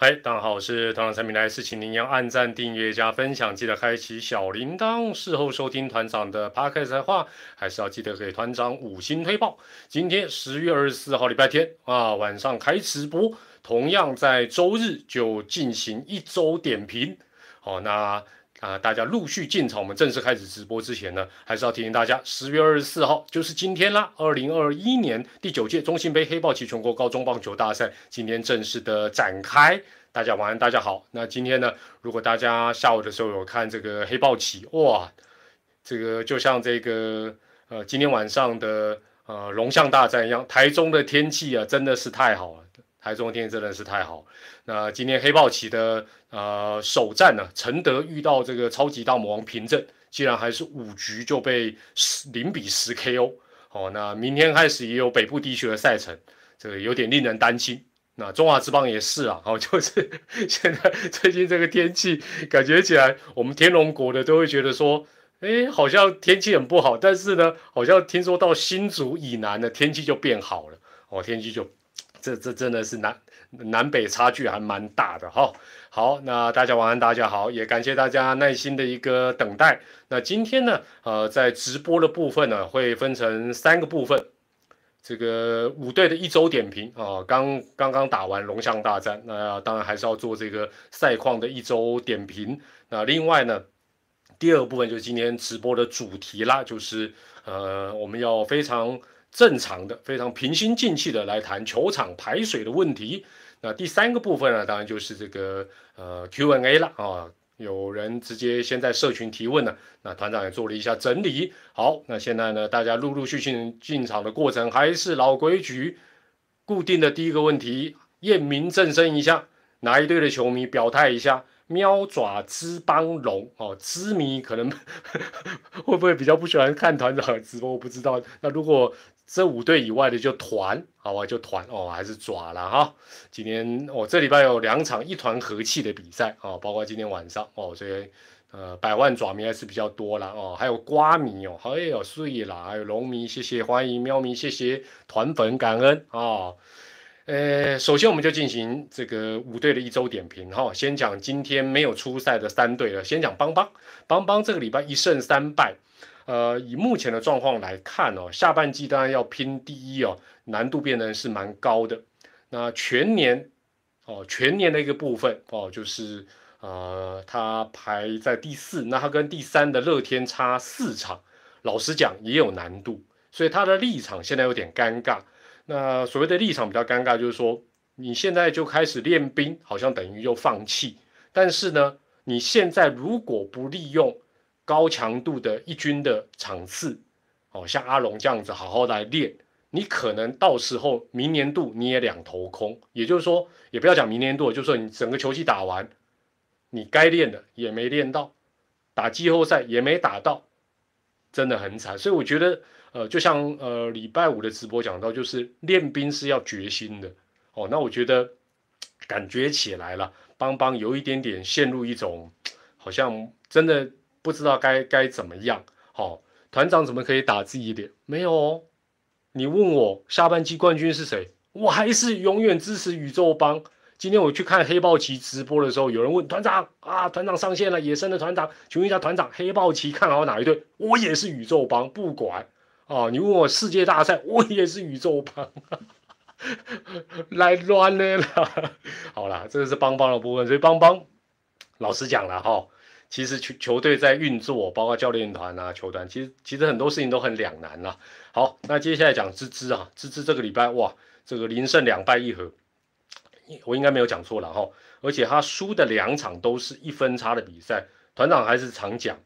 嗨，大家好，我是团长陈明来，是请您要按赞、订阅加分享，记得开启小铃铛。事后收听团长的 podcast 话，还是要记得给团长五星推报。今天十月二十四号，礼拜天啊，晚上开直播，同样在周日就进行一周点评。好，那。啊，大家陆续进场，我们正式开始直播之前呢，还是要提醒大家，十月二十四号就是今天啦。二零二一年第九届中信杯黑豹旗全国高中棒球大赛今天正式的展开。大家晚安，大家好。那今天呢，如果大家下午的时候有看这个黑豹旗，哇，这个就像这个呃今天晚上的呃龙象大战一样，台中的天气啊真的是太好了。台中天气真的是太好。那今天黑豹旗的呃首战呢，承德遇到这个超级大魔王平正，竟然还是五局就被十零比十 KO。哦，那明天开始也有北部地区的赛程，这个有点令人担心。那中华之邦也是啊，哦，就是现在最近这个天气，感觉起来我们天龙国的都会觉得说，哎，好像天气很不好。但是呢，好像听说到新竹以南的天气就变好了，哦，天气就。这这真的是南南北差距还蛮大的哈。好，那大家晚安，大家好，也感谢大家耐心的一个等待。那今天呢，呃，在直播的部分呢，会分成三个部分。这个五队的一周点评啊，刚刚刚打完龙象大战，那当然还是要做这个赛况的一周点评。那另外呢，第二部分就是今天直播的主题啦，就是呃，我们要非常。正常的，非常平心静气的来谈球场排水的问题。那第三个部分呢，当然就是这个呃 Q&A 了啊，有人直接先在社群提问了，那团长也做了一下整理。好，那现在呢，大家陆陆续续进场的过程还是老规矩，固定的第一个问题，验明正身一下，哪一队的球迷表态一下。喵爪之邦龙哦，知迷可能 会不会比较不喜欢看团长直播？我不知道。那如果这五队以外的就团，好吧，就团哦，还是爪了哈。今天哦，这礼拜有两场一团和气的比赛哦，包括今天晚上哦，所以呃，百万爪迷还是比较多了哦，还有瓜迷哦，还有碎啦，还有龙迷，谢谢欢迎喵迷，谢谢团粉感恩啊。呃，首先我们就进行这个五队的一周点评哈。先讲今天没有出赛的三队了。先讲邦邦，邦邦这个礼拜一胜三败。呃，以目前的状况来看哦，下半季当然要拼第一哦，难度变得是蛮高的。那全年哦，全年的一个部分哦，就是呃，他排在第四，那他跟第三的乐天差四场，老实讲也有难度，所以他的立场现在有点尴尬。那所谓的立场比较尴尬，就是说你现在就开始练兵，好像等于又放弃。但是呢，你现在如果不利用高强度的一军的场次，哦，像阿龙这样子好好来练，你可能到时候明年度你也两头空。也就是说，也不要讲明年度，就是说你整个球季打完，你该练的也没练到，打季后赛也没打到，真的很惨。所以我觉得。呃，就像呃礼拜五的直播讲到，就是练兵是要决心的哦。那我觉得感觉起来了，邦邦有一点点陷入一种好像真的不知道该该怎么样。好，团长怎么可以打自己脸？没有哦。你问我下半季冠军是谁，我还是永远支持宇宙帮。今天我去看黑豹旗直播的时候，有人问团长啊，团长上线了，野生的团长，请问一下团长，黑豹旗看好哪一队？我也是宇宙帮，不管。哦，你问我世界大赛，我也是宇宙帮，来乱了啦。好啦，这个是邦邦的部分，所以邦邦，老实讲了哈，其实球球队在运作，包括教练团啊、球团，其实其实很多事情都很两难啦。好，那接下来讲芝芝啊，芝芝这个礼拜哇，这个零胜两败一和，我应该没有讲错了哈，而且他输的两场都是一分差的比赛，团长还是常讲。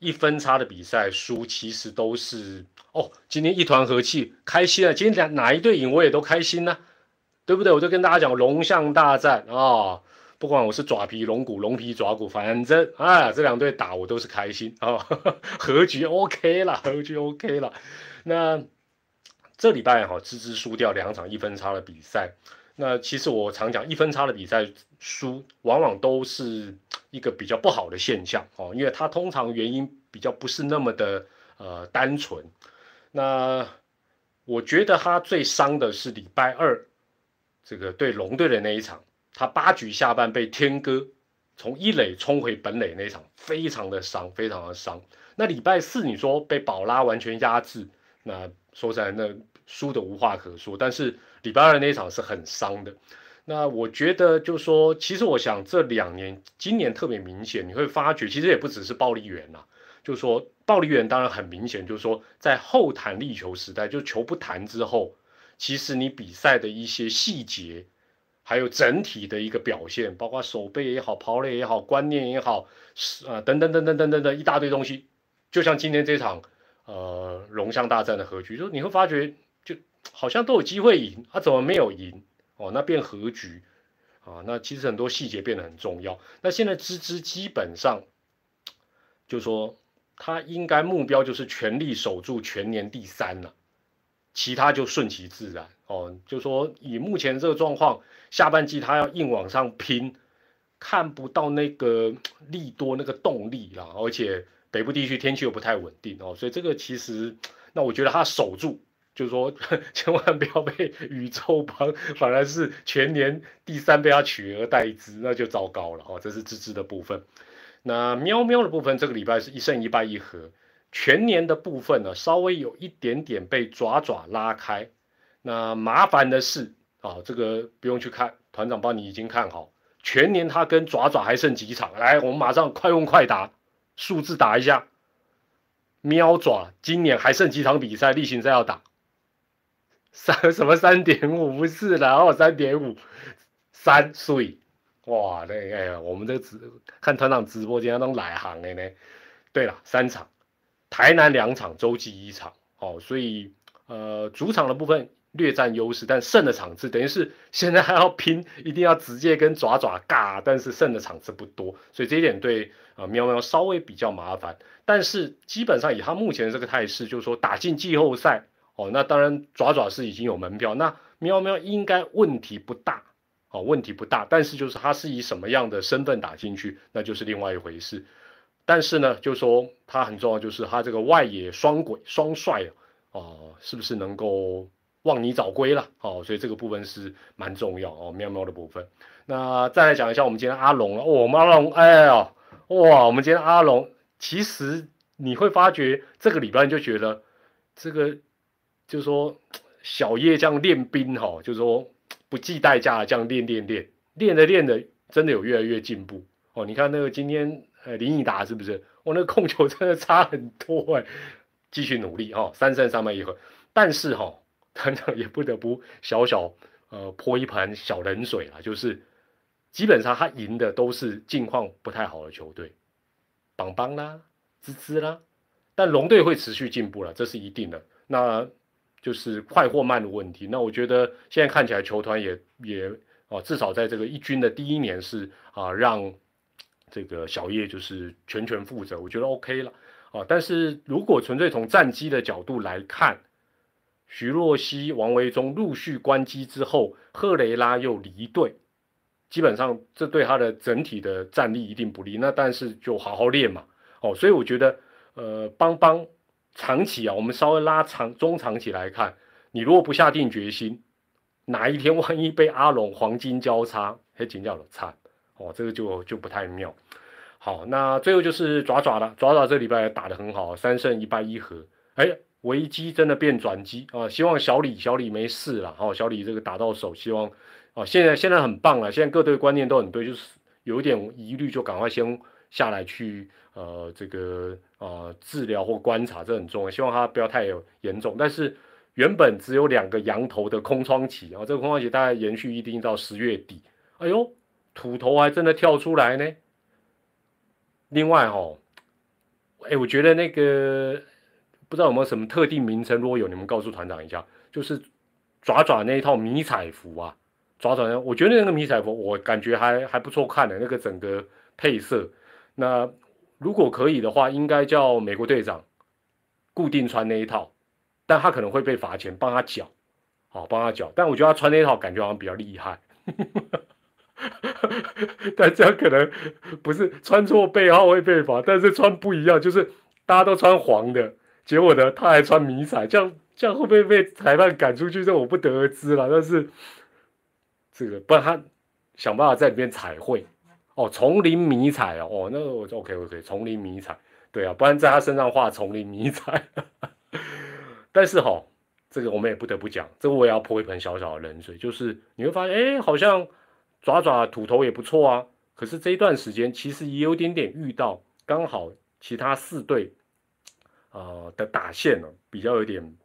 一分差的比赛输，其实都是哦。今天一团和气，开心啊！今天哪哪一队赢，我也都开心呢，对不对？我就跟大家讲龙象大战啊，不管我是爪皮龙骨、龙皮爪骨，反正啊，这两队打我都是开心 啊。和局 OK 了，和局 OK 了。那这礼拜哈，芝芝输掉两场一分差的比赛。那其实我常讲，一分差的比赛输，往往都是一个比较不好的现象哦，因为它通常原因比较不是那么的呃单纯。那我觉得他最伤的是礼拜二这个对龙队的那一场，他八局下半被天哥从一垒冲回本垒那一场，非常的伤，非常的伤。那礼拜四你说被宝拉完全压制，那说起来那输的无话可说。但是礼拜二那一场是很伤的。那我觉得就说，其实我想这两年，今年特别明显，你会发觉其实也不只是暴力员呐，就说暴力员当然很明显，就是说在后弹力球时代，就球不弹之后，其实你比赛的一些细节。还有整体的一个表现，包括手背也好，跑垒也好，观念也好，是啊，等等等等等等等一大堆东西。就像今天这场呃龙象大战的和局，就你会发觉，就好像都有机会赢，啊，怎么没有赢？哦，那变和局啊，那其实很多细节变得很重要。那现在芝芝基本上就说他应该目标就是全力守住全年第三了，其他就顺其自然。哦，就说以目前这个状况，下半季他要硬往上拼，看不到那个利多那个动力啦。而且北部地区天气又不太稳定哦，所以这个其实，那我觉得他守住，就是说 千万不要被宇宙帮，反而是全年第三被他取而代之，那就糟糕了哦。这是芝芝的部分，那喵喵的部分，这个礼拜是一胜一败一和，全年的部分呢，稍微有一点点被爪爪拉开。那麻烦的是啊，这个不用去看，团长帮你已经看好，全年他跟爪爪还剩几场？来，我们马上快问快答，数字打一下。喵爪今年还剩几场比赛？例行赛要打三什么三点五不是然后三点五三岁，哇，那哎呀，我们这直看团长直播间都来行的呢。对了，三场，台南两场，洲际一场，哦，所以呃，主场的部分。略占优势，但胜的场次等于是现在还要拼，一定要直接跟爪爪尬，但是胜的场次不多，所以这一点对啊喵喵稍微比较麻烦。但是基本上以他目前的这个态势，就是说打进季后赛哦，那当然爪爪是已经有门票，那喵喵应该问题不大哦，问题不大。但是就是他是以什么样的身份打进去，那就是另外一回事。但是呢，就说他很重要，就是他这个外野双轨双帅哦，是不是能够？望你早归了，哦，所以这个部分是蛮重要哦，喵喵的部分。那再来讲一下我们今天阿龙了，哦，我们阿龙，哎呀，哇，我们今天阿龙，其实你会发觉这个礼拜就觉得这个，就是说小叶这样练兵哈，就是说不计代价这样练练练，练着练着真的有越来越进步哦。你看那个今天呃林毅达是不是？我那个控球真的差很多哎，继续努力哈，三胜三败一和，但是哈。团长也不得不小小呃泼一盆小冷水了，就是基本上他赢的都是境况不太好的球队，邦邦啦、滋滋啦，但龙队会持续进步了，这是一定的。那就是快或慢的问题。那我觉得现在看起来球团也也啊，至少在这个一军的第一年是啊，让这个小叶就是全权负责，我觉得 OK 了啊。但是如果纯粹从战机的角度来看，徐若曦、王维忠陆续关机之后，赫雷拉又离队，基本上这对他的整体的战力一定不利。那但是就好好练嘛，哦，所以我觉得，呃，邦邦长期啊，我们稍微拉长中长期来看，你如果不下定决心，哪一天万一被阿龙黄金交叉，还紧叫了惨，哦，这个就就不太妙。好，那最后就是爪爪了，爪爪这礼拜打得很好，三胜一败一和，哎。危机真的变转机啊！希望小李小李没事了哦，小李这个打到手，希望啊，现在现在很棒了，现在各队观念都很对，就是有一点疑虑就赶快先下来去呃这个呃治疗或观察，这很重要，希望他不要太有严重。但是原本只有两个羊头的空窗期然后，这个空窗期大概延续一定到十月底。哎呦，土头还真的跳出来呢。另外哈，哎，我觉得那个。不知道有没有什么特定名称？如果有，你们告诉团长一下。就是爪爪那一套迷彩服啊，爪爪那，我觉得那个迷彩服我感觉还还不错看的，那个整个配色。那如果可以的话，应该叫美国队长固定穿那一套，但他可能会被罚钱，帮他缴，好帮他缴。但我觉得他穿那一套感觉好像比较厉害，但这样可能不是穿错背号会被罚，但是穿不一样，就是大家都穿黄的。结果呢，他还穿迷彩，这样这样会不会被裁判赶出去？这我不得而知了。但是这个不然他想办法在里面彩绘哦，丛林迷彩哦，哦，那个我 OK OK，丛林迷彩，对啊，不然在他身上画丛林迷彩。但是哈，这个我们也不得不讲，这个我也要泼一盆小小的冷水，就是你会发现，哎，好像爪爪土头也不错啊，可是这一段时间其实也有点点遇到，刚好其他四队呃的打线呢比较有点。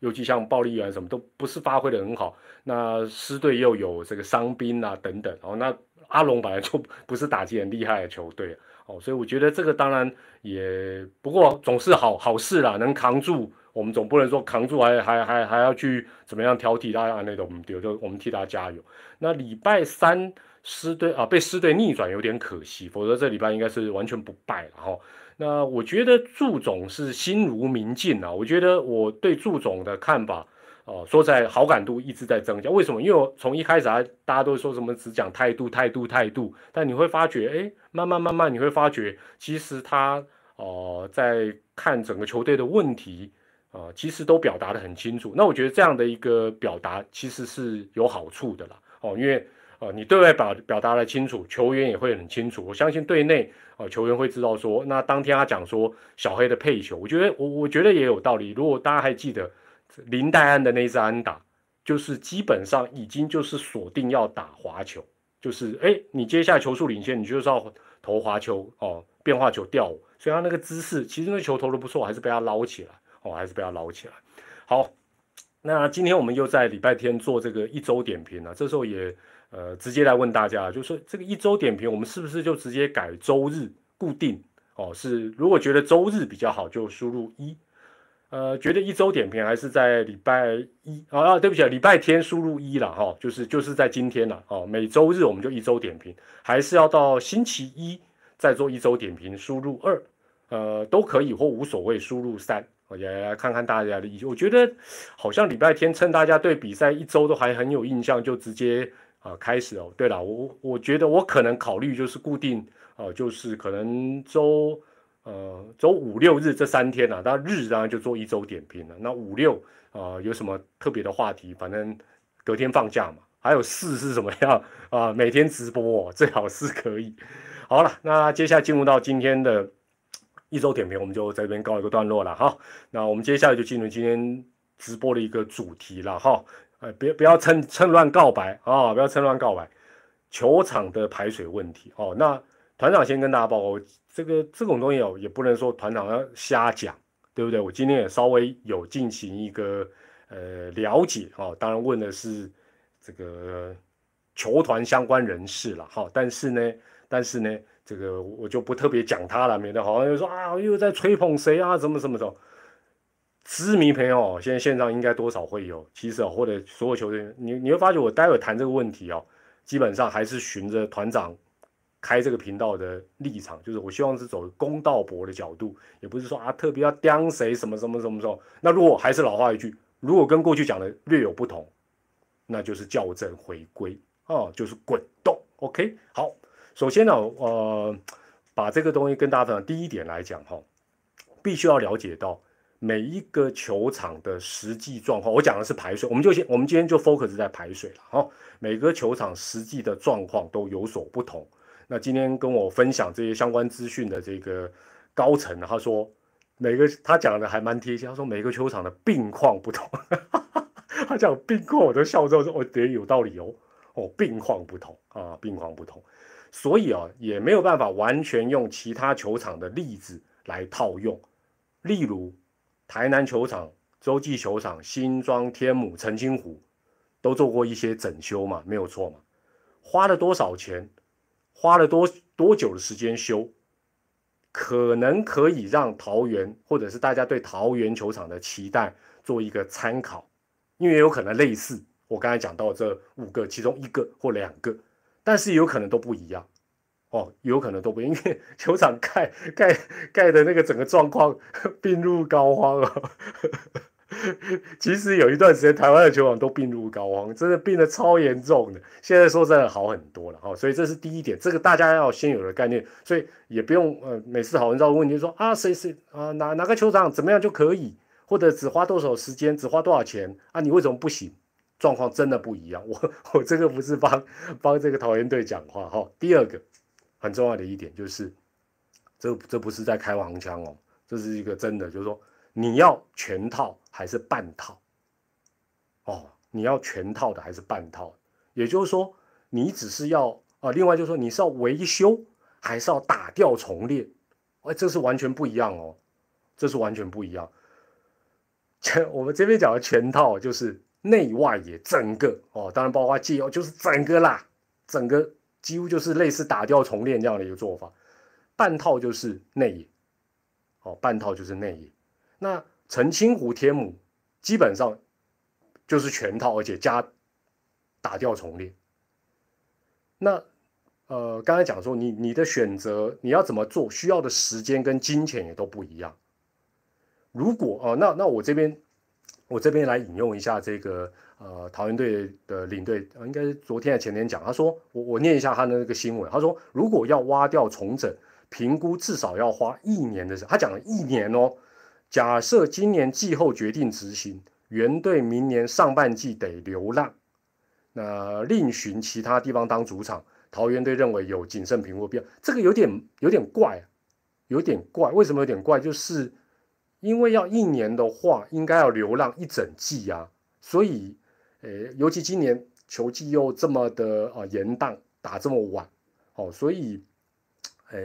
尤其像暴力员什么都不是发挥的很好，那师队又有这个伤兵啊等等，哦，那阿龙本来就不是打击很厉害的球队，哦，所以我觉得这个当然也不过总是好好事啦，能扛住，我们总不能说扛住还还还还要去怎么样挑剔他那种，比如就我们替他加油。那礼拜三师队啊被师队逆转有点可惜，否则这礼拜应该是完全不败了哈。那我觉得祝总是心如明镜啊！我觉得我对祝总的看法，哦，说在好感度一直在增加。为什么？因为我从一开始啊，大家都说什么只讲态度、态度、态度，但你会发觉，哎，慢慢慢慢你会发觉，其实他哦在看整个球队的问题，啊，其实都表达的很清楚。那我觉得这样的一个表达其实是有好处的啦，哦，因为。呃，你对外表表达的清楚，球员也会很清楚。我相信队内啊，球员会知道说，那当天他讲说小黑的配球，我觉得我我觉得也有道理。如果大家还记得林黛安的那支安打，就是基本上已经就是锁定要打滑球，就是哎，你接下来球速领先，你就是要投滑球哦，变化球吊。所以他那个姿势，其实那球投的不错，还是被他捞起来哦，还是被他捞起来。好，那今天我们又在礼拜天做这个一周点评了，这时候也。呃，直接来问大家，就是这个一周点评，我们是不是就直接改周日固定？哦，是如果觉得周日比较好，就输入一。呃，觉得一周点评还是在礼拜一啊？对不起，礼拜天输入一了哈，就是就是在今天了哦。每周日我们就一周点评，还是要到星期一再做一周点评，输入二，呃，都可以或无所谓，输入三。我也来看看大家的意见。我觉得好像礼拜天趁大家对比赛一周都还很有印象，就直接。啊，开始哦。对了，我我觉得我可能考虑就是固定，呃，就是可能周呃周五六日这三天呐，那日当然就做一周点评了。那五六啊有什么特别的话题，反正隔天放假嘛。还有四是什么样 啊？每天直播哦最好是可以。好了，那接下来进入到今天的一周点评，我们就在这边告一个段落了哈。那我们接下来就进入今天直播的一个主题了哈。哎，别不要趁趁乱告白啊！不要趁乱告白，球场的排水问题哦。那团长先跟大家报告，这个这种东西哦，也不能说团长要瞎讲，对不对？我今天也稍微有进行一个呃了解哦，当然问的是这个球团相关人士了哈。但是呢，但是呢，这个我就不特别讲他了，免得好像又说啊又在吹捧谁啊，怎么怎么么。知名朋友现在线上应该多少会有，其实哦，或者所有球队，你你会发觉我待会谈这个问题哦，基本上还是循着团长开这个频道的立场，就是我希望是走公道博的角度，也不是说啊特别要刁谁什么什么什么时候。那如果还是老话一句，如果跟过去讲的略有不同，那就是校正回归哦，就是滚动。OK，好，首先呢，呃，把这个东西跟大家分享。第一点来讲哈，必须要了解到。每一个球场的实际状况，我讲的是排水，我们就先，我们今天就 focus 在排水了哈。每个球场实际的状况都有所不同。那今天跟我分享这些相关资讯的这个高层，他说每个他讲的还蛮贴切，他说每个球场的病况不同，他讲病况我都笑着说，我得有道理哦。哦，病况不同啊，病况不同，所以啊也没有办法完全用其他球场的例子来套用，例如。台南球场、洲际球场、新庄、天母、澄清湖，都做过一些整修嘛，没有错嘛。花了多少钱？花了多多久的时间修？可能可以让桃园或者是大家对桃园球场的期待做一个参考，因为有可能类似我刚才讲到这五个其中一个或两个，但是有可能都不一样。哦，有可能都不，因为球场盖盖盖的那个整个状况 病入膏肓啊。其实有一段时间，台湾的球场都病入膏肓，真的病得超严重的。现在说真的好很多了哈，所以这是第一点，这个大家要先有的概念。所以也不用呃，每次讨论到问题说啊，谁谁啊哪哪个球场怎么样就可以，或者只花多少时间，只花多少钱啊，你为什么不行？状况真的不一样。我 我这个不是帮帮这个桃园队讲话哈。第二个很重要的一点就是，这这不是在开黄腔哦，这是一个真的，就是说你要全套还是半套？哦，你要全套的还是半套？也就是说，你只是要啊，另外就是说你是要维修还是要打掉重练？哎，这是完全不一样哦，这是完全不一样。全我们这边讲的全套就是内外也整个哦，当然包括借哦，就是整个啦，整个几乎就是类似打掉重练这样的一个做法。半套就是内野，哦，半套就是内野。那澄清湖天母基本上就是全套，而且加打掉重练。那呃，刚才讲说你你的选择你要怎么做，需要的时间跟金钱也都不一样。如果哦，那那我这边，我这边来引用一下这个呃桃园队的领队，应该是昨天还前天讲，他说我我念一下他的那个新闻，他说如果要挖掉重整，评估至少要花一年的时，他讲了一年哦。假设今年季后决定执行，原队明年上半季得流浪，那另寻其他地方当主场，桃园队认为有谨慎评估必要，这个有点有点怪，有点怪，为什么有点怪？就是。因为要一年的话，应该要流浪一整季啊，所以，呃，尤其今年球季又这么的啊延宕，打这么晚，哦，所以，呃，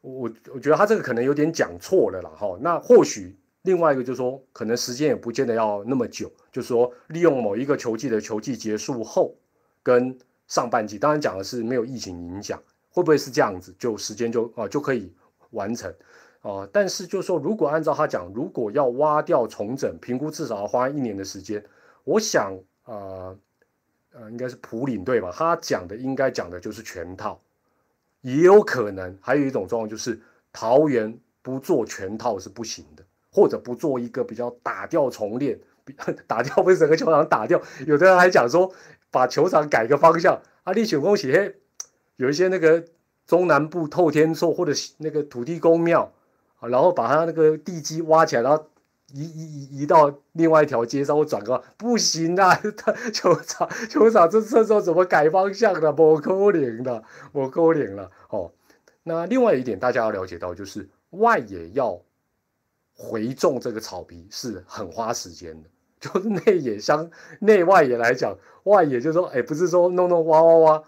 我我觉得他这个可能有点讲错了啦，哈，那或许另外一个就是说，可能时间也不见得要那么久，就是说利用某一个球季的球季结束后，跟上半季，当然讲的是没有疫情影响，会不会是这样子，就时间就啊就可以完成。哦，但是就说，如果按照他讲，如果要挖掉重整，评估至少要花一年的时间。我想，呃，呃，应该是普领队吧，他讲的应该讲的就是全套，也有可能还有一种状况就是桃园不做全套是不行的，或者不做一个比较打掉重练，打掉不是整个球场打掉，有的人还讲说把球场改个方向。啊，立雪恭喜嘿，有一些那个中南部透天厝或者那个土地公庙。然后把他那个地基挖起来，然后移移移移到另外一条街上，我转个不行啊！他球场球场这这时候怎么改方向的？我勾零的，我勾零了哦。那另外一点，大家要了解到，就是外野要回种这个草皮是很花时间的。就是 内野相内外野来讲，外野就是说，哎，不是说弄弄挖挖挖，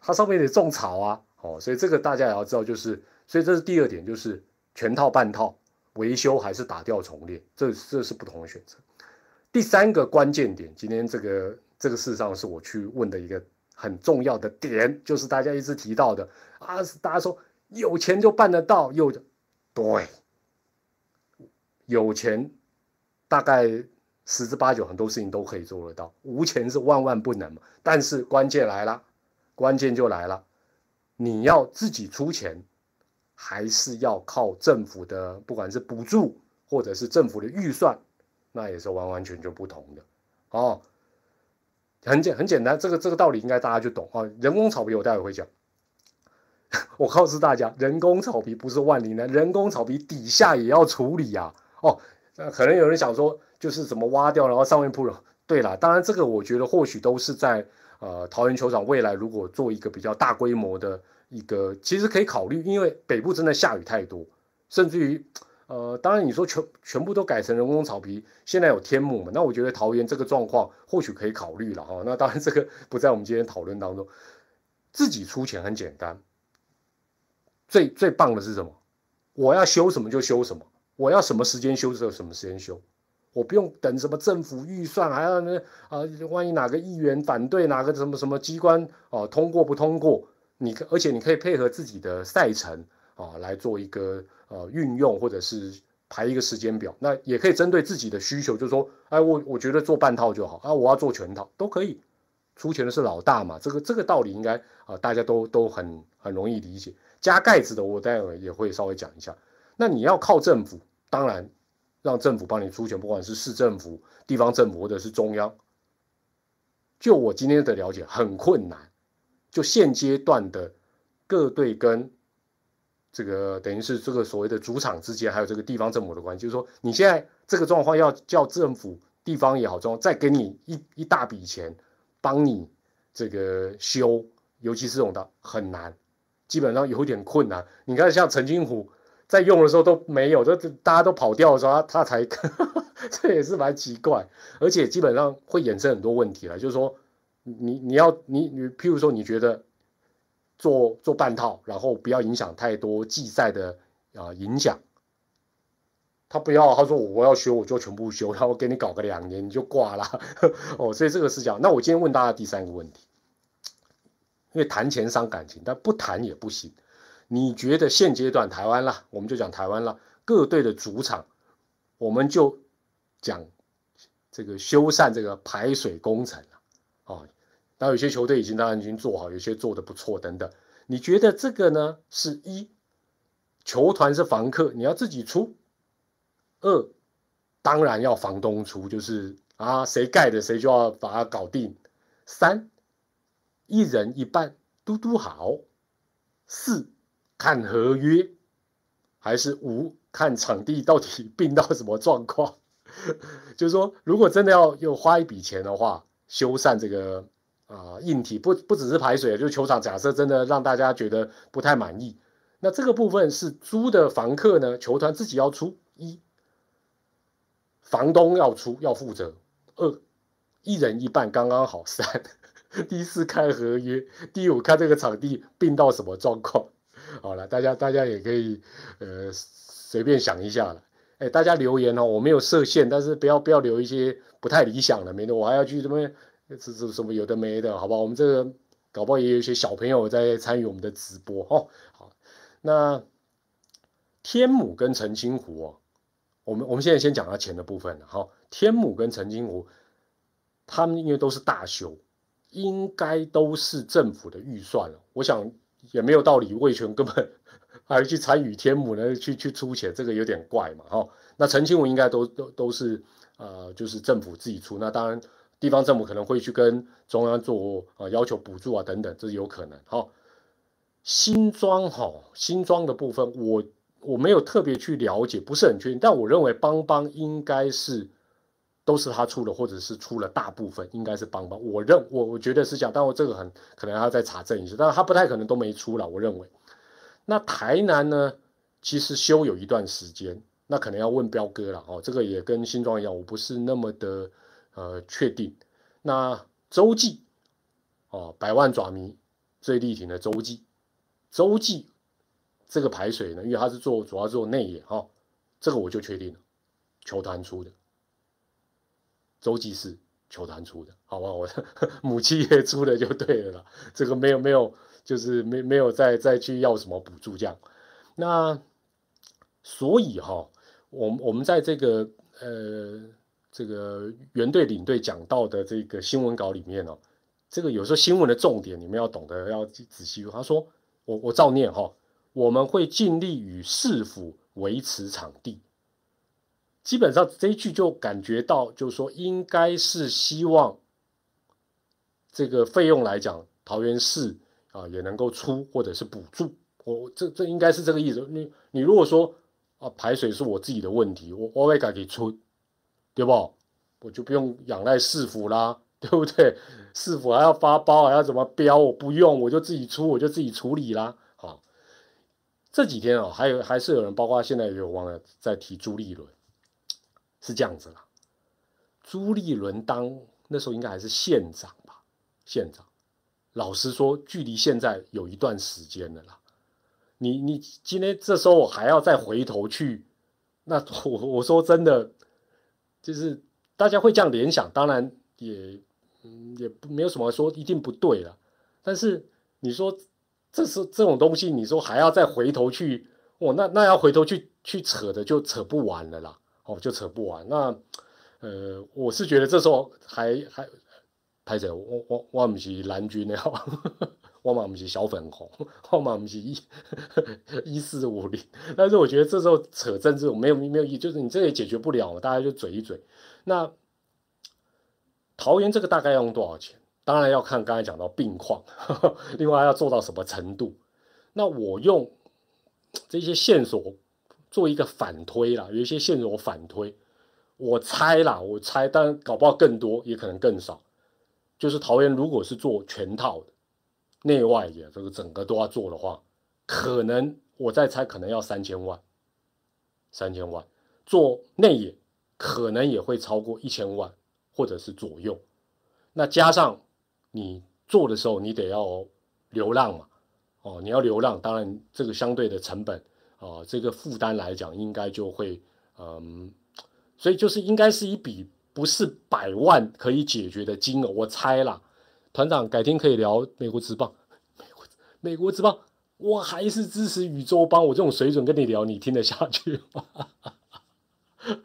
它上面得种草啊。哦，所以这个大家也要知道，就是所以这是第二点，就是。全套半套维修还是打掉重练，这这是不同的选择。第三个关键点，今天这个这个事上是我去问的一个很重要的点，就是大家一直提到的啊，大家说有钱就办得到，有对，有钱大概十之八九很多事情都可以做得到，无钱是万万不能嘛。但是关键来了，关键就来了，你要自己出钱。还是要靠政府的，不管是补助或者是政府的预算，那也是完完全全不同的哦。很简很简单，这个这个道理应该大家就懂啊。人工草皮我待会会讲，我告诉大家，人工草皮不是万灵的，人工草皮底下也要处理啊。哦，那可能有人想说，就是怎么挖掉，然后上面铺了。对了，当然这个我觉得或许都是在呃桃园球场未来如果做一个比较大规模的。一个其实可以考虑，因为北部真的下雨太多，甚至于，呃，当然你说全全部都改成人工草皮，现在有天幕嘛？那我觉得桃园这个状况或许可以考虑了哈。那当然这个不在我们今天讨论当中，自己出钱很简单，最最棒的是什么？我要修什么就修什么，我要什么时间修就什么时间修，我不用等什么政府预算，还要呢啊，万一哪个议员反对，哪个什么什么机关哦通过不通过？你而且你可以配合自己的赛程啊来做一个呃运用，或者是排一个时间表。那也可以针对自己的需求，就是说，哎，我我觉得做半套就好啊，我要做全套都可以。出钱的是老大嘛，这个这个道理应该啊大家都都很很容易理解。加盖子的我待会也会稍微讲一下。那你要靠政府，当然让政府帮你出钱，不管是市政府、地方政府或者是中央。就我今天的了解，很困难。就现阶段的各队跟这个等于是这个所谓的主场之间，还有这个地方政府的关系，就是说你现在这个状况要叫政府地方也好，中再给你一一大笔钱，帮你这个修，尤其是这种的很难，基本上有点困难。你看像陈金虎在用的时候都没有，这大家都跑掉的时候，他他才，这也是蛮奇怪，而且基本上会衍生很多问题了，就是说你你要你你譬如说你觉得做做半套，然后不要影响太多季赛的啊影响。他不要，他说我要修，我就全部修，然后给你搞个两年你就挂了，哦，所以这个是讲。那我今天问大家第三个问题，因为谈钱伤感情，但不谈也不行。你觉得现阶段台湾啦，我们就讲台湾啦，各队的主场，我们就讲这个修缮这个排水工程了，哦，那有些球队已经当然已经做好，有些做的不错等等。你觉得这个呢？是一球团是房客，你要自己出。二，当然要房东出，就是啊，谁盖的谁就要把它搞定。三，一人一半，嘟嘟好。四，看合约，还是五，看场地到底 病到什么状况。就是说，如果真的要又花一笔钱的话，修缮这个啊硬体，不不只是排水，就是球场，假设真的让大家觉得不太满意，那这个部分是租的房客呢，球团自己要出一。房东要出要负责，二一人一半刚刚好。三第四看合约，第五看这个场地病到什么状况。好了，大家大家也可以呃随便想一下了。哎，大家留言哦，我没有设限，但是不要不要留一些不太理想的，免得我还要去什么这这什么有的没的，好吧？我们这个搞不好也有一些小朋友在参与我们的直播哦。好，那天母跟澄清湖哦。我们我们现在先讲到钱的部分了哈。天母跟澄清湖，他们因为都是大修，应该都是政府的预算了。我想也没有道理，魏权根本 还去参与天母呢，去去出钱，这个有点怪嘛哈。那澄清湖应该都都都是呃，就是政府自己出。那当然地方政府可能会去跟中央做啊要求补助啊等等，这是有可能哈。新庄哈，新庄的部分我。我没有特别去了解，不是很确定，但我认为邦邦应该是都是他出的，或者是出了大部分，应该是邦邦。我认我我觉得是这样，但我这个很可能还要再查证一下，但是他不太可能都没出了。我认为，那台南呢，其实修有一段时间，那可能要问彪哥了哦。这个也跟新庄一样，我不是那么的呃确定。那洲际哦，百万爪迷最力挺的洲际，洲际。这个排水呢，因为它是做主要做内野哈，这个我就确定了，球团出的，周记是球团出的，好吧，我 母企业出的就对了啦，这个没有没有，就是没没有再再去要什么补助这样，那所以哈，我们我们在这个呃这个原队领队讲到的这个新闻稿里面哦，这个有时候新闻的重点你们要懂得要仔细，他说我我照念哈。我们会尽力与市府维持场地。基本上这一句就感觉到，就是说应该是希望这个费用来讲，桃园市啊也能够出或者是补助。我这这应该是这个意思。你你如果说啊排水是我自己的问题，我我会给出，对不？我就不用仰赖市府啦，对不对？市府还要发包，还要怎么标？我不用，我就自己出，我就自己处理啦。好这几天啊，还有还是有人，包括现在也有忘了在提朱立伦，是这样子啦。朱立伦当那时候应该还是县长吧？县长，老实说，距离现在有一段时间了啦。你你今天这时候我还要再回头去，那我我说真的，就是大家会这样联想，当然也嗯也没有什么说一定不对了，但是你说。这是这种东西，你说还要再回头去，哦，那那要回头去去扯的就扯不完了啦，哦，就扯不完。那，呃，我是觉得这时候还还，拍着，我我我不是蓝军的哈，我嘛不是小粉红，我嘛不是一一四五零。但是我觉得这时候扯政治没有没有意义，就是你这也解决不了，大家就嘴一嘴。那桃园这个大概要用多少钱？当然要看刚才讲到病况，另外要做到什么程度。那我用这些线索做一个反推啦，有一些线索反推，我猜啦，我猜，但搞不好更多，也可能更少。就是桃园如果是做全套的，内外也这个整个都要做的话，可能我在猜，可能要三千万，三千万做内野，可能也会超过一千万或者是左右。那加上你做的时候，你得要流浪嘛，哦，你要流浪，当然这个相对的成本啊，这个负担来讲，应该就会嗯。所以就是应该是一笔不是百万可以解决的金额，我猜啦。团长改天可以聊美国职棒，美 国美国职棒，我还是支持宇宙帮，我这种水准跟你聊，你听得下去吗？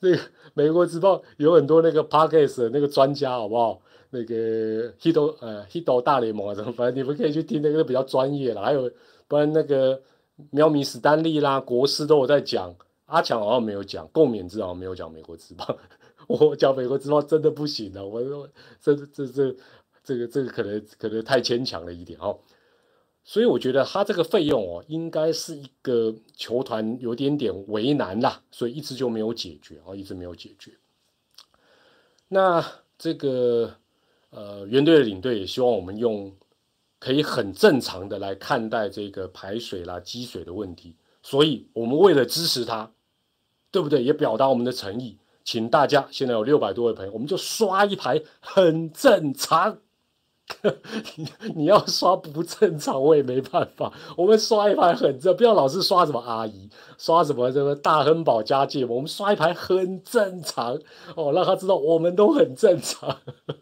这个美国职棒有很多那个 Parkes 那个专家，好不好？那个 Hito 呃 Hito 大联盟啊，什么反正你们可以去听那个比较专业了。还有不然那个喵米史丹利啦，国师都有在讲。阿强好像没有讲，共勉之好像没有讲美国之棒，我讲美国之棒真的不行了，我说这这这这个这个可能可能太牵强了一点哦，所以我觉得他这个费用哦，应该是一个球团有点点为难啦，所以一直就没有解决哦，一直没有解决。那这个呃，原队的领队也希望我们用可以很正常的来看待这个排水啦、积水的问题，所以我们为了支持他。对不对？也表达我们的诚意，请大家现在有六百多位朋友，我们就刷一排，很正常。你要刷不正常，我也没办法。我们刷一排很正，不要老是刷什么阿姨，刷什么什么大亨宝家界，我们刷一排很正常哦，让他知道我们都很正常。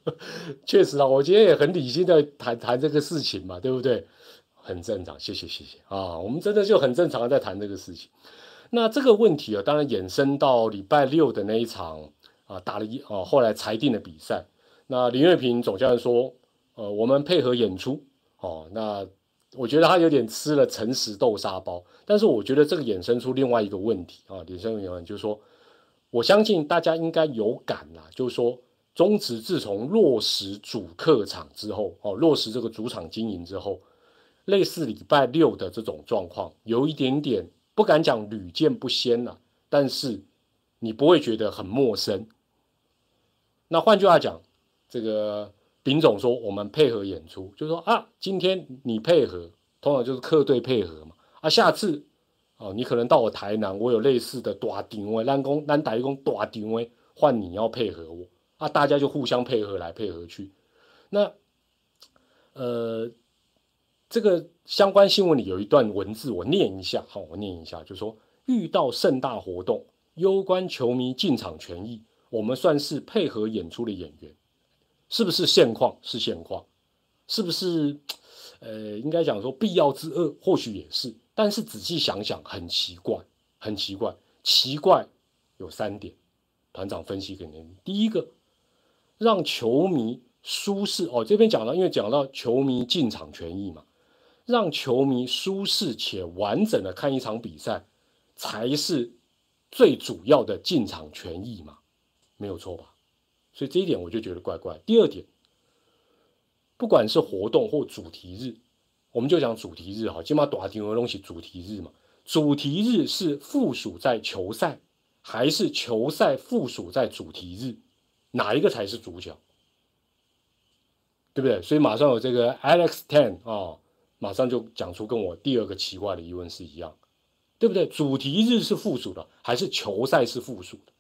确实啊，我今天也很理性的谈谈这个事情嘛，对不对？很正常，谢谢谢谢啊，我们真的就很正常的在谈这个事情。那这个问题啊，当然衍生到礼拜六的那一场啊，打了一啊，后来裁定的比赛。那林月平总教练说，呃，我们配合演出哦。那我觉得他有点吃了诚实豆沙包。但是我觉得这个衍生出另外一个问题啊，李生员就是说，我相信大家应该有感啦，就是说，中职自从落实主客场之后，哦，落实这个主场经营之后，类似礼拜六的这种状况，有一点点。不敢讲屡见不鲜了，但是你不会觉得很陌生。那换句话讲，这个丙总说我们配合演出，就说啊，今天你配合，通常就是客队配合嘛。啊，下次哦，你可能到我台南，我有类似的大定位，南工南打一工大定位，换你要配合我啊，大家就互相配合来配合去。那呃。这个相关新闻里有一段文字，我念一下。好，我念一下，就说遇到盛大活动，攸关球迷进场权益，我们算是配合演出的演员，是不是现况？是现况，是不是？呃，应该讲说必要之恶，或许也是。但是仔细想想，很奇怪，很奇怪，奇怪有三点，团长分析给您。第一个，让球迷舒适哦，这边讲到，因为讲到球迷进场权益嘛。让球迷舒适且完整的看一场比赛，才是最主要的进场权益嘛，没有错吧？所以这一点我就觉得怪怪。第二点，不管是活动或主题日，我们就讲主题日哈，起码短题的东西主题日嘛。主题日是附属在球赛，还是球赛附属在主题日？哪一个才是主角？对不对？所以马上有这个 Alex Ten 啊。马上就讲出跟我第二个奇怪的疑问是一样，对不对？主题日是附属的，还是球赛是附属的？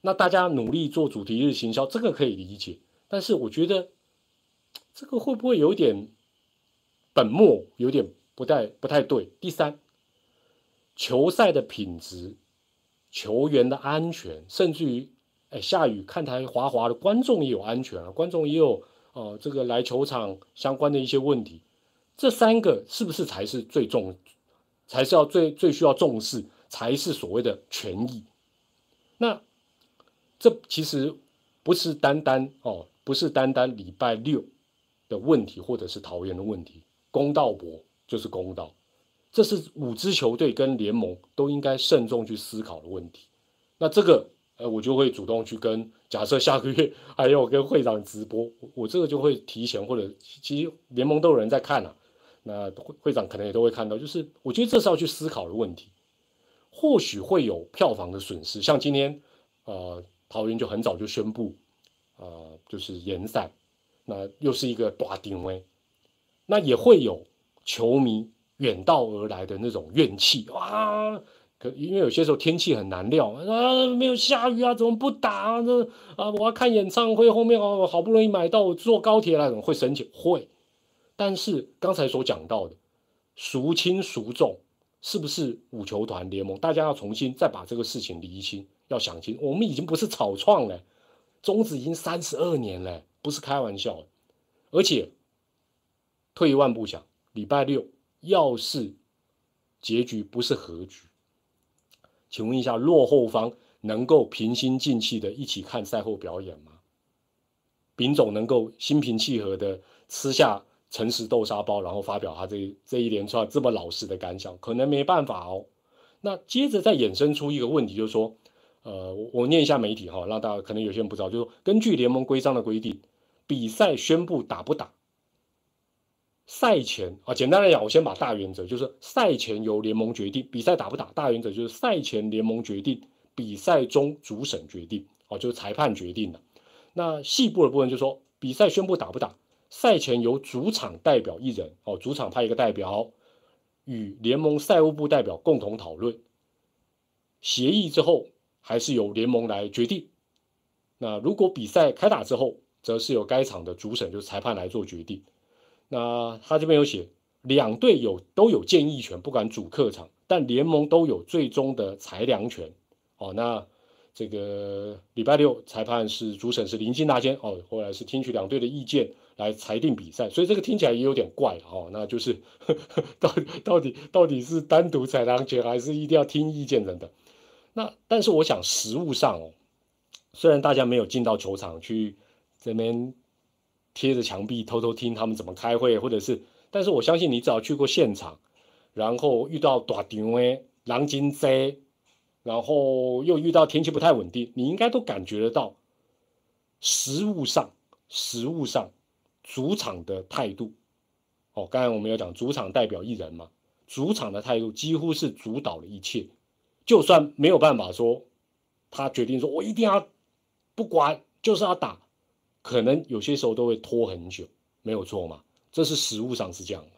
那大家努力做主题日行销，这个可以理解。但是我觉得这个会不会有点本末，有点不太不太对？第三，球赛的品质、球员的安全，甚至于哎下雨看台滑滑的观众也有安全啊，观众也有哦这个来球场相关的一些问题。这三个是不是才是最重，才是要最最需要重视，才是所谓的权益？那这其实不是单单哦，不是单单礼拜六的问题，或者是桃园的问题。公道博就是公道，这是五支球队跟联盟都应该慎重去思考的问题。那这个，呃，我就会主动去跟，假设下个月还有跟会长直播，我这个就会提前，或者其实联盟都有人在看了。那会会长可能也都会看到，就是我觉得这是要去思考的问题。或许会有票房的损失。像今天，呃，桃园就很早就宣布，呃，就是延赛，那又是一个大定位，那也会有球迷远道而来的那种怨气啊。可因为有些时候天气很难料啊，没有下雨啊，怎么不打啊？这啊，我要看演唱会，后面哦，好不容易买到，坐高铁来，怎么会生气？会。但是刚才所讲到的孰轻孰重，是不是五球团联盟？大家要重新再把这个事情理清，要想清。我们已经不是草创了，中止已经三十二年了，不是开玩笑。而且退一万步讲，礼拜六要是结局不是和局，请问一下，落后方能够平心静气的一起看赛后表演吗？丙总能够心平气和的吃下？诚实豆沙包，然后发表他这这一连串这么老实的感想，可能没办法哦。那接着再衍生出一个问题，就是说，呃，我念一下媒体哈，让大家可能有些人不知道，就是，根据联盟规章的规定，比赛宣布打不打，赛前啊，简单来讲，我先把大原则，就是赛前由联盟决定，比赛打不打，大原则就是赛前联盟决定，比赛中主审决定，哦，就是裁判决定的。那细部的部分就是说，比赛宣布打不打。赛前由主场代表一人，哦，主场派一个代表，与联盟赛务部代表共同讨论协议之后，还是由联盟来决定。那如果比赛开打之后，则是由该场的主审，就是裁判来做决定。那他这边有写，两队有都有建议权，不管主客场，但联盟都有最终的裁量权。哦，那这个礼拜六裁判是主审是林金大仙，哦，后来是听取两队的意见。来裁定比赛，所以这个听起来也有点怪哦。那就是 到到底到底是单独裁量权，还是一定要听意见等等？那但是我想实物上哦，虽然大家没有进到球场去这边贴着墙壁偷偷听他们怎么开会，或者是，但是我相信你只要去过现场，然后遇到大场的狼金贼，然后又遇到天气不太稳定，你应该都感觉得到实物上实物上。主场的态度，哦，刚才我们有讲主场代表一人嘛，主场的态度几乎是主导了一切，就算没有办法说，他决定说我一定要不管就是要打，可能有些时候都会拖很久，没有错嘛，这是实物上是这样嘛，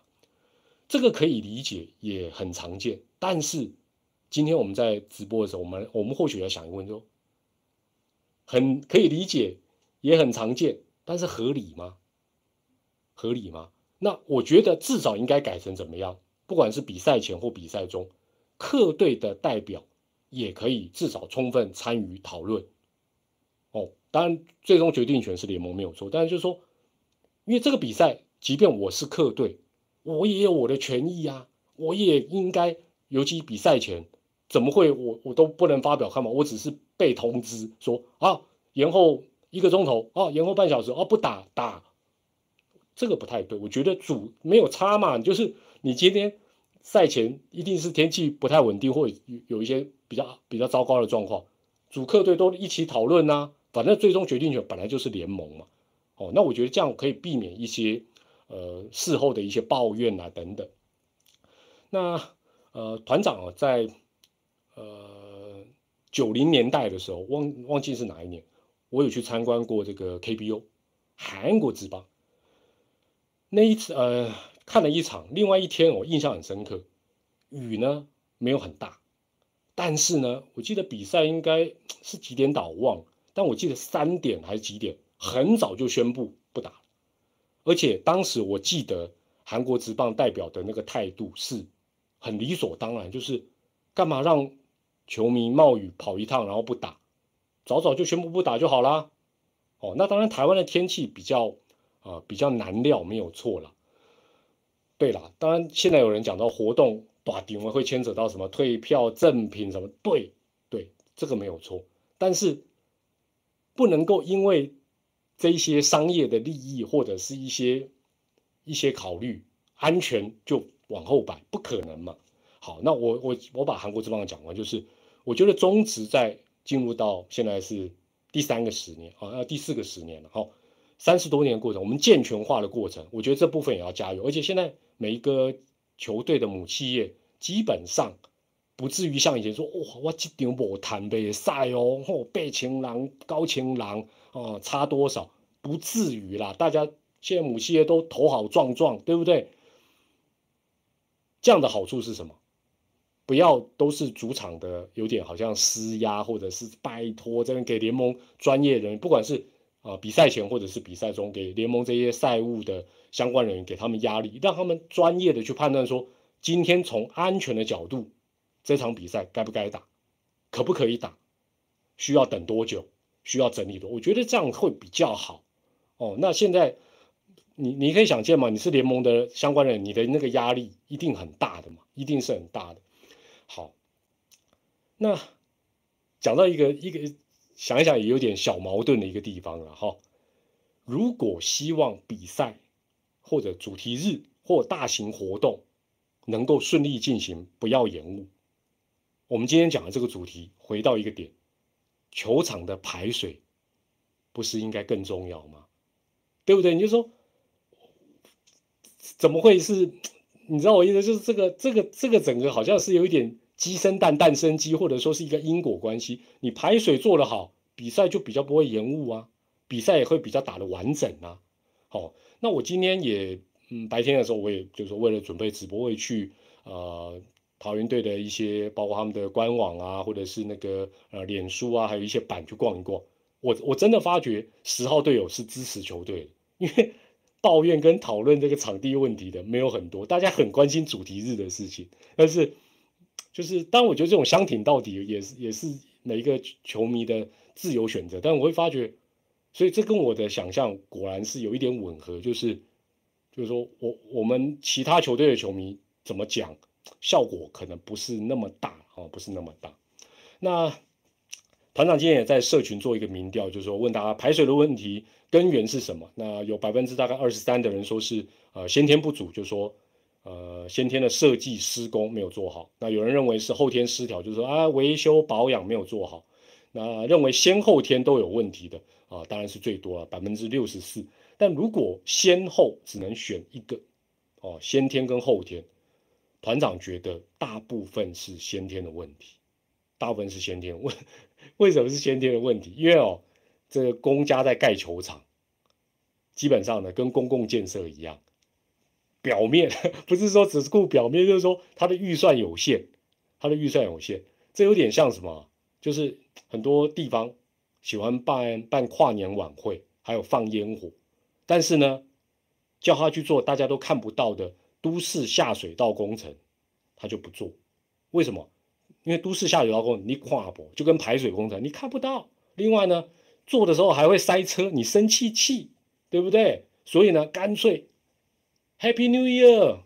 这个可以理解也很常见，但是今天我们在直播的时候，我们我们或许要想一个问题，说很可以理解，也很常见，但是合理吗？合理吗？那我觉得至少应该改成怎么样？不管是比赛前或比赛中，客队的代表也可以至少充分参与讨论。哦，当然最终决定权是联盟没有错，但是就是说，因为这个比赛，即便我是客队，我也有我的权益啊，我也应该，尤其比赛前，怎么会我我都不能发表看法？我只是被通知说啊，延后一个钟头，啊，延后半小时，哦，不打打。这个不太对，我觉得主没有差嘛，就是你今天赛前一定是天气不太稳定，或有有一些比较比较糟糕的状况，主客队都一起讨论呐，反正最终决定权本来就是联盟嘛，哦，那我觉得这样可以避免一些呃事后的一些抱怨啊等等。那呃团长啊，在呃九零年代的时候，忘忘记是哪一年，我有去参观过这个 KBO 韩国之邦。那一次，呃，看了一场。另外一天，我印象很深刻，雨呢没有很大，但是呢，我记得比赛应该是几点打我忘了，但我记得三点还是几点，很早就宣布不打。而且当时我记得韩国职棒代表的那个态度是很理所当然，就是干嘛让球迷冒雨跑一趟，然后不打，早早就宣布不打就好啦。哦，那当然台湾的天气比较。啊，比较难料，没有错了。对了，当然现在有人讲到活动短定会牵扯到什么退票赠品什么，对对，这个没有错。但是不能够因为这一些商业的利益或者是一些一些考虑安全就往后摆，不可能嘛。好，那我我我把韩国这方讲完，就是我觉得中职在进入到现在是第三个十年啊，要第四个十年了哈。三十多年过程，我们健全化的过程，我觉得这部分也要加油。而且现在每一个球队的母企业基本上不至于像以前说哇，我这场无谈杯赛哦，吼八千人、九千人哦，差多少？不至于啦。大家现在母企业都头好壮壮，对不对？这样的好处是什么？不要都是主场的，有点好像施压，或者是拜托这边给联盟专业人，不管是啊比赛前或者是比赛中，给联盟这些赛务的相关人员给他们压力，让他们专业的去判断说，今天从安全的角度，这场比赛该不该打，可不可以打，需要等多久，需要整理多，我觉得这样会比较好哦。那现在。你你可以想见嘛，你是联盟的相关人，你的那个压力一定很大的嘛，一定是很大的。好，那讲到一个一个想一想也有点小矛盾的一个地方了哈。如果希望比赛或者主题日或大型活动能够顺利进行，不要延误，我们今天讲的这个主题回到一个点，球场的排水不是应该更重要吗？对不对？你就说。怎么会是？你知道我意思就是这个这个这个整个好像是有一点鸡生蛋蛋生鸡，或者说是一个因果关系。你排水做得好，比赛就比较不会延误啊，比赛也会比较打得完整啊。好，那我今天也嗯白天的时候，我也就是为了准备直播，会去呃桃园队的一些包括他们的官网啊，或者是那个呃脸书啊，还有一些版去逛一逛。我我真的发觉十号队友是支持球队的，因为。抱怨跟讨论这个场地问题的没有很多，大家很关心主题日的事情，但是就是当我觉得这种相挺到底也是也是每一个球迷的自由选择，但我会发觉，所以这跟我的想象果然是有一点吻合，就是就是说我我们其他球队的球迷怎么讲，效果可能不是那么大哦，不是那么大，那。团长今天也在社群做一个民调，就是说问大家排水的问题根源是什么？那有百分之大概二十三的人说是呃先天不足，就是说呃先天的设计施工没有做好。那有人认为是后天失调，就是说啊维修保养没有做好。那认为先后天都有问题的啊，当然是最多了，百分之六十四。但如果先后只能选一个哦，先天跟后天，团长觉得大部分是先天的问题，大部分是先天问。为什么是先天的问题？因为哦，这个公家在盖球场，基本上呢跟公共建设一样，表面 不是说只顾表面，就是说他的预算有限，他的预算有限，这有点像什么？就是很多地方喜欢办办跨年晚会，还有放烟火，但是呢，叫他去做大家都看不到的都市下水道工程，他就不做，为什么？因为都市下水道工程你跨不就跟排水工程你看不到。另外呢，做的时候还会塞车，你生气气，对不对？所以呢，干脆 Happy New Year，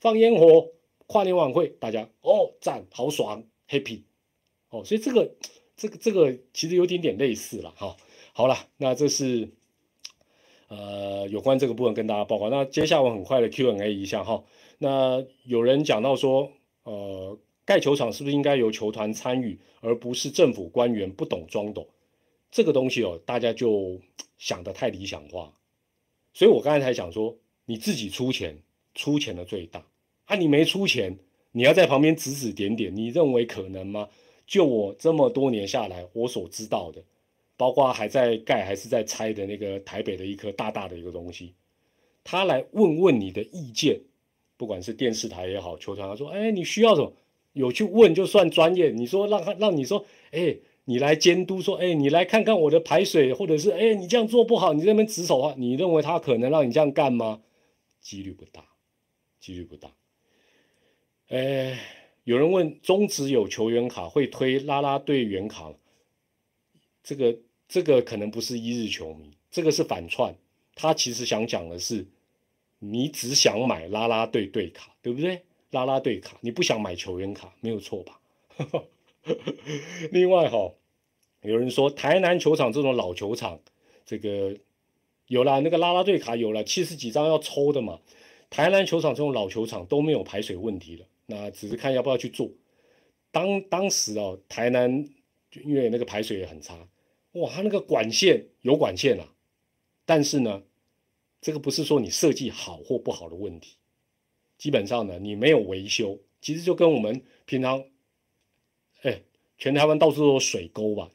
放烟火，跨年晚会，大家哦赞，好爽，Happy，哦，所以这个这个这个其实有点点类似了哈。好了，那这是呃有关这个部分跟大家报告。那接下来我很快的 Q&A 一下哈。那有人讲到说呃。盖球场是不是应该由球团参与，而不是政府官员不懂装懂？这个东西哦，大家就 想的太理想化。所以我刚才才想说，你自己出钱，出钱的最大啊！你没出钱，你要在旁边指指点点，你认为可能吗？就我这么多年下来，我所知道的，包括还在盖还是在拆的那个台北的一颗大大的一个东西，他来问问你的意见，不管是电视台也好，球团他说，哎，你需要什么？有去问就算专业。你说让他让你说，哎，你来监督说，哎，你来看看我的排水，或者是哎，你这样做不好，你这边指手画，你认为他可能让你这样干吗？几率不大，几率不大。哎，有人问中职有球员卡会推拉拉队员卡，这个这个可能不是一日球迷，这个是反串。他其实想讲的是，你只想买拉拉队队卡，对不对？拉拉队卡，你不想买球员卡，没有错吧？另外哈，有人说台南球场这种老球场，这个有了那个拉拉队卡，有了七十几张要抽的嘛。台南球场这种老球场都没有排水问题了，那只是看要不要去做。当当时哦，台南因为那个排水也很差，哇，它那个管线有管线啊，但是呢，这个不是说你设计好或不好的问题。基本上呢，你没有维修，其实就跟我们平常哎，全台湾到处都有水沟吧？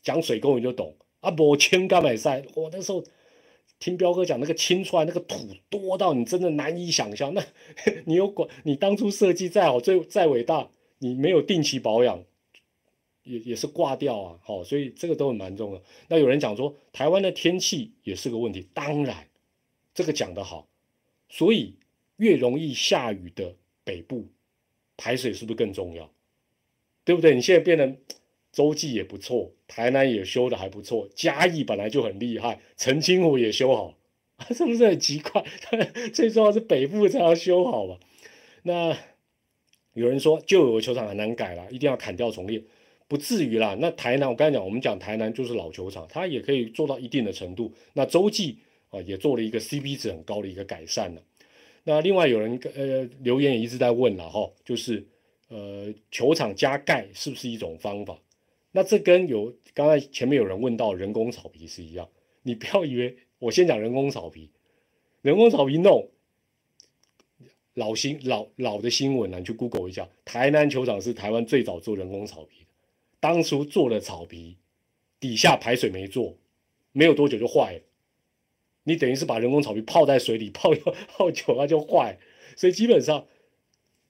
讲水沟你就懂。啊，不清干买赛，我那时候听彪哥讲，那个清出来那个土多到你真的难以想象。那 你有管，你当初设计再好、最再伟大，你没有定期保养，也也是挂掉啊。好，所以这个都很蛮重要。那有人讲说，台湾的天气也是个问题。当然，这个讲得好。所以越容易下雨的北部，排水是不是更重要？对不对？你现在变得。洲际也不错，台南也修的还不错，嘉义本来就很厉害，澄清湖也修好，是不是很奇怪？最重要是北部才要修好吧。那有人说旧有的球场很难改了，一定要砍掉重练，不至于啦。那台南我刚才讲，我们讲台南就是老球场，它也可以做到一定的程度。那洲际啊也做了一个 CP 值很高的一个改善了。那另外有人呃留言也一直在问了哈，就是呃球场加盖是不是一种方法？那这跟有刚才前面有人问到人工草皮是一样，你不要以为我先讲人工草皮，人工草皮弄老新老老的新闻啊，你去 Google 一下，台南球场是台湾最早做人工草皮的，当初做了草皮，底下排水没做，没有多久就坏了，你等于是把人工草皮泡在水里泡泡久了就坏，所以基本上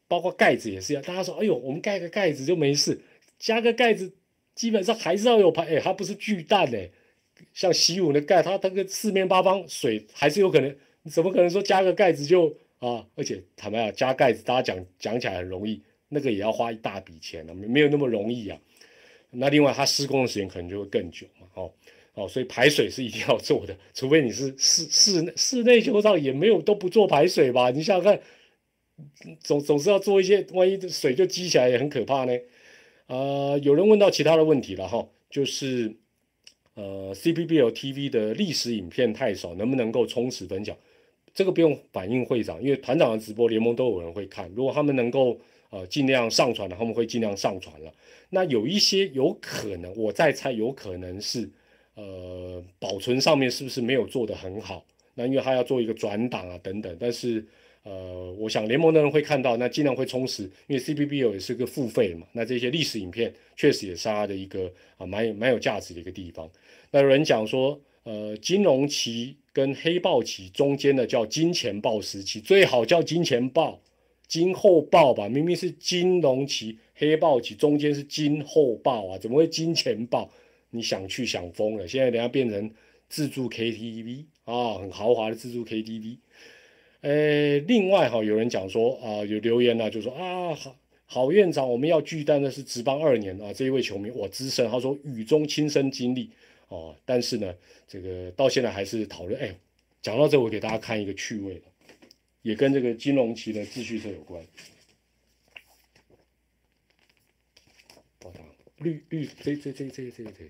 包括盖子也是一样，大家说哎呦我们盖个盖子就没事，加个盖子。基本上还是要有排，哎，它不是巨蛋哎，像习武的盖，它那个四面八方水还是有可能，你怎么可能说加个盖子就啊？而且坦白讲，加盖子大家讲讲起来很容易，那个也要花一大笔钱呢，没有那么容易啊。那另外它施工的时间可能就会更久嘛，哦哦，所以排水是一定要做的，除非你是室室室内球场也没有都不做排水吧？你想想看，总总是要做一些，万一水就积起来也很可怕呢。呃，有人问到其他的问题了哈，就是呃，C P B L T V 的历史影片太少，能不能够充实分享？这个不用反映会长，因为团长的直播联盟都有人会看。如果他们能够呃尽量上传的，他们会尽量上传了。那有一些有可能，我在猜，有可能是呃保存上面是不是没有做得很好？那因为他要做一个转档啊等等，但是。呃，我想联盟的人会看到，那尽量会充实，因为 CBB 也是个付费嘛。那这些历史影片确实也是它的一个啊蛮有蛮有价值的一个地方。那有人讲说，呃，金融期跟黑豹期中间的叫金钱豹时期，最好叫金钱豹、金后豹吧？明明是金融期、黑豹期，中间是金后豹啊，怎么会金钱豹？你想去想疯了。现在等下变成自助 KTV 啊，很豪华的自助 KTV。呃，另外哈，有人讲说啊，有留言呢，就说啊，好好院长，我们要拒单的是值班二年啊，这一位球迷我资深，他说雨中亲身经历哦，但是呢，这个到现在还是讨论。哎，讲到这，我给大家看一个趣味，也跟这个金融期的秩序社有关。绿绿这这这这这这这，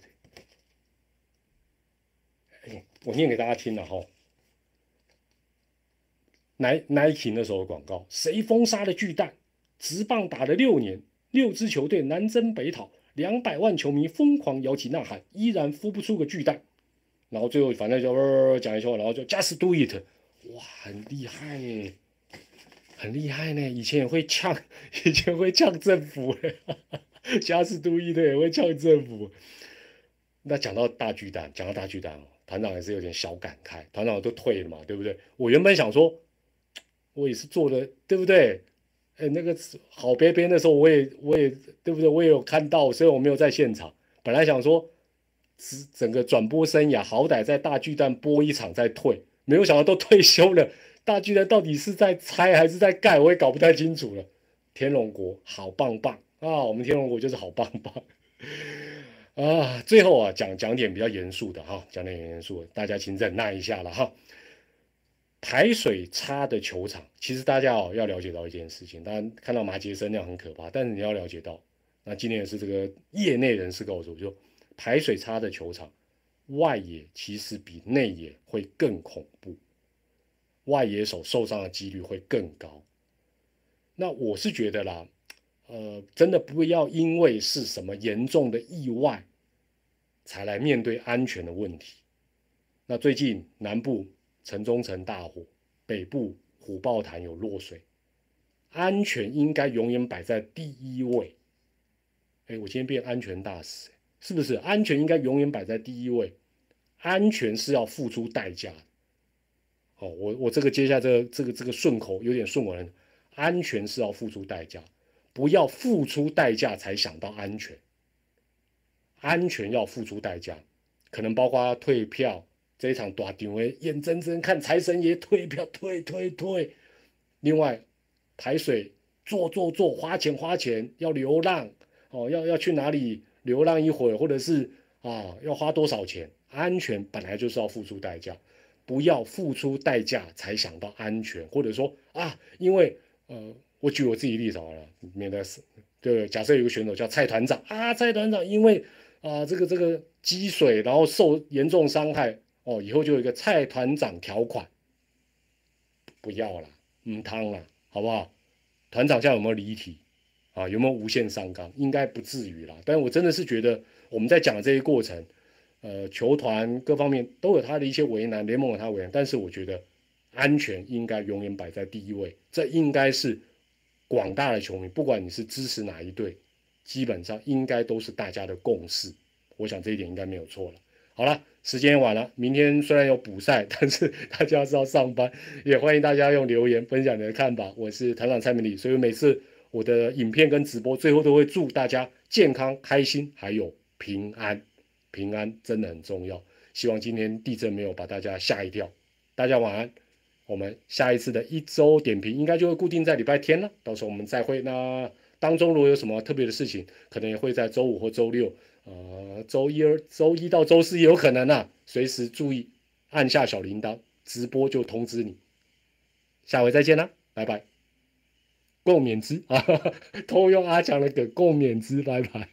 哎，我念给大家听了哈。Nike 那时候的广告，谁封杀了巨蛋？直棒打了六年，六支球队南征北讨，两百万球迷疯狂摇旗呐喊，依然孵不出个巨蛋。然后最后反正就讲一句话，然后就 Just Do It，哇，很厉害耶，很厉害呢。以前也会呛，以前会呛政府，Just Do It 也会呛政府。那讲到大巨蛋，讲到大巨蛋，团长也是有点小感慨。团长都退了嘛，对不对？我原本想说。我也是做的，对不对？哎，那个好边边的时候，我也我也对不对？我也有看到，所以我没有在现场。本来想说，整整个转播生涯，好歹在大巨蛋播一场再退，没有想到都退休了。大巨蛋到底是在拆还是在盖，我也搞不太清楚了。天龙国好棒棒啊！我们天龙国就是好棒棒啊！最后啊，讲讲点比较严肃的哈，讲点严肃，大家请忍耐一下了哈。排水差的球场，其实大家哦要了解到一件事情，当然看到马杰森那样很可怕，但是你要了解到，那今天也是这个业内人士告诉我，就排水差的球场，外野其实比内野会更恐怖，外野手受伤的几率会更高。那我是觉得啦，呃，真的不要因为是什么严重的意外，才来面对安全的问题。那最近南部。城中城大火，北部虎豹潭有落水，安全应该永远摆在第一位。哎，我今天变安全大使，是不是？安全应该永远摆在第一位，安全是要付出代价。哦，我我这个接下这个这个这个顺口有点顺文，安全是要付出代价，不要付出代价才想到安全。安全要付出代价，可能包括退票这一场大场诶，眼睁睁看财神爷退票退退退。另外排水做做做花钱花钱要流浪哦，要要去哪里流浪一会儿，或者是啊要花多少钱？安全本来就是要付出代价。不要付出代价才想到安全，或者说啊，因为呃，我举我自己例子好了，免得是，对，假设有个选手叫蔡团长啊，蔡团长因为啊这个这个积水，然后受严重伤害哦，以后就有一个蔡团长条款，不要了，唔汤了，好不好？团长现在有没有离题啊？有没有无限上纲？应该不至于啦，但我真的是觉得我们在讲这些过程。呃，球团各方面都有他的一些为难，联盟有他为难，但是我觉得安全应该永远摆在第一位，这应该是广大的球迷，不管你是支持哪一队，基本上应该都是大家的共识。我想这一点应该没有错了。好了，时间晚了，明天虽然有补赛，但是大家是要上班，也欢迎大家用留言分享你的看法。我是团长蔡明礼，所以每次我的影片跟直播最后都会祝大家健康、开心，还有平安。平安真的很重要，希望今天地震没有把大家吓一跳。大家晚安，我们下一次的一周点评应该就会固定在礼拜天了，到时候我们再会。那当中如果有什么特别的事情，可能也会在周五或周六，呃，周一、周一到周四也有可能啊，随时注意按下小铃铛，直播就通知你。下回再见啦，拜拜。共勉之啊，偷用阿强的梗，共勉之，拜拜。